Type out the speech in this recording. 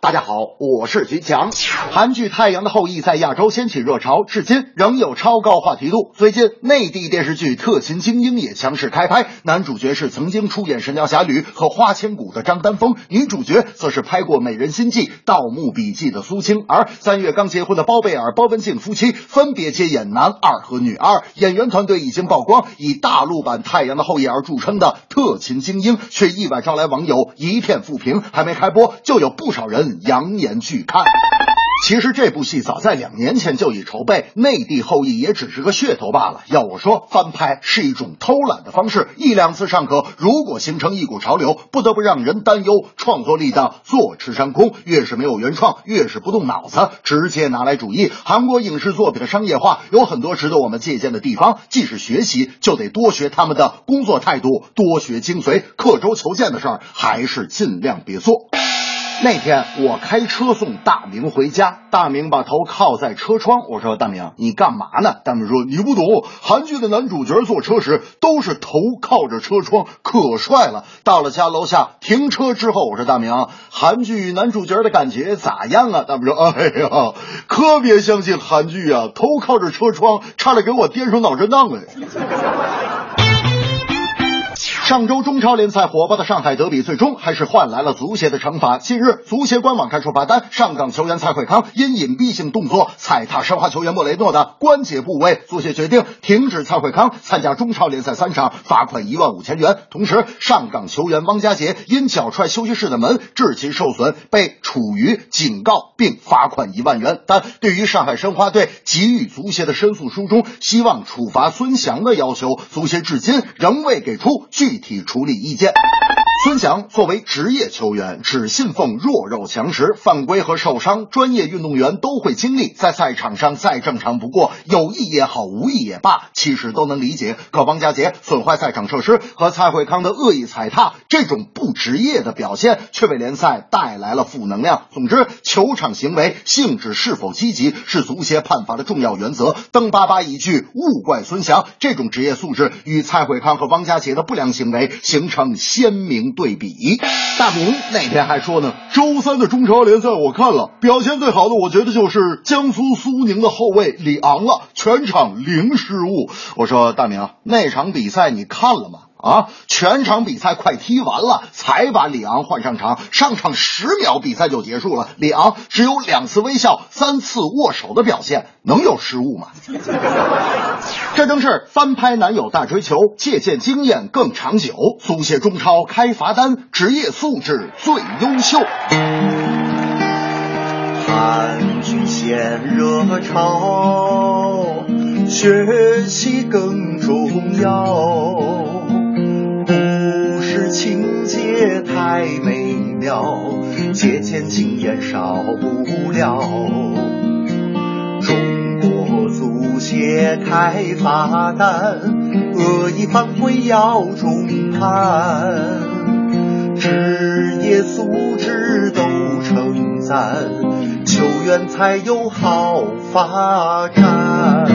大家好，我是徐强。韩剧《太阳的后裔》在亚洲掀起热潮，至今仍有超高话题度。最近，内地电视剧《特勤精英》也强势开拍，男主角是曾经出演《神雕侠侣》和《花千骨》的张丹峰，女主角则是拍过《美人心计》《盗墓笔记》的苏青。而三月刚结婚的包贝尔、包文婧夫妻分别接演男二和女二。演员团队已经曝光，以大陆版《太阳的后裔》而著称的《特勤精英》，却意外招来网友一片负评。还没开播，就有不少人扬言拒看。其实这部戏早在两年前就已筹备，内地后裔也只是个噱头罢了。要我说，翻拍是一种偷懒的方式，一两次尚可，如果形成一股潮流，不得不让人担忧创作力的坐吃山空。越是没有原创，越是不动脑子，直接拿来主义。韩国影视作品的商业化有很多值得我们借鉴的地方，既是学习，就得多学他们的工作态度，多学精髓。刻舟求剑的事儿，还是尽量别做。那天我开车送大明回家，大明把头靠在车窗。我说：“大明，你干嘛呢？”大明说：“你不懂，韩剧的男主角坐车时都是头靠着车窗，可帅了。”到了家楼下停车之后，我说：“大明，韩剧男主角的感觉咋样啊？”大明说：“ 哎呀，可别相信韩剧啊，头靠着车窗，差点给我颠上脑震荡了。” 上周中超联赛火爆的上海德比，最终还是换来了足协的惩罚。近日，足协官网开出罚单，上港球员蔡慧康因隐蔽性动作踩踏申花球员莫雷诺的关节部位，足协决定停止蔡慧康参加中超联赛三场，罚款一万五千元。同时，上港球员汪家杰因脚踹休息室的门，致其受损，被处于警告并罚款一万元。但对于上海申花队给予足协的申诉书中希望处罚孙祥的要求，足协至今仍未给出具体处理意见。孙祥作为职业球员，只信奉弱肉强食，犯规和受伤，专业运动员都会经历，在赛场上再正常不过，有意也好，无意也罢，其实都能理解。可王家杰损坏赛场设施和蔡慧康的恶意踩踏，这种不职业的表现，却为联赛带来了负能量。总之，球场行为性质是否积极，是足协判罚的重要原则。邓巴巴一句“勿怪孙祥”，这种职业素质与蔡慧康和汪家杰的不良行为形成鲜明对比。大明那天还说呢，周三的中超联赛我看了，表现最好的，我觉得就是江苏苏宁的后卫李昂了，全场零失误。我说大明，那场比赛你看了吗？啊，全场比赛快踢完了，才把里昂换上场，上场十秒比赛就结束了。里昂只有两次微笑、三次握手的表现，能有失误吗？这正是翻拍男友大追求，借鉴经验更长久。足协中超开罚单，职业素质最优秀。韩剧现热潮，学习更重要。少不了。中国足协开罚单，恶意犯规要重判，职业素质都称赞，球员才有好发展。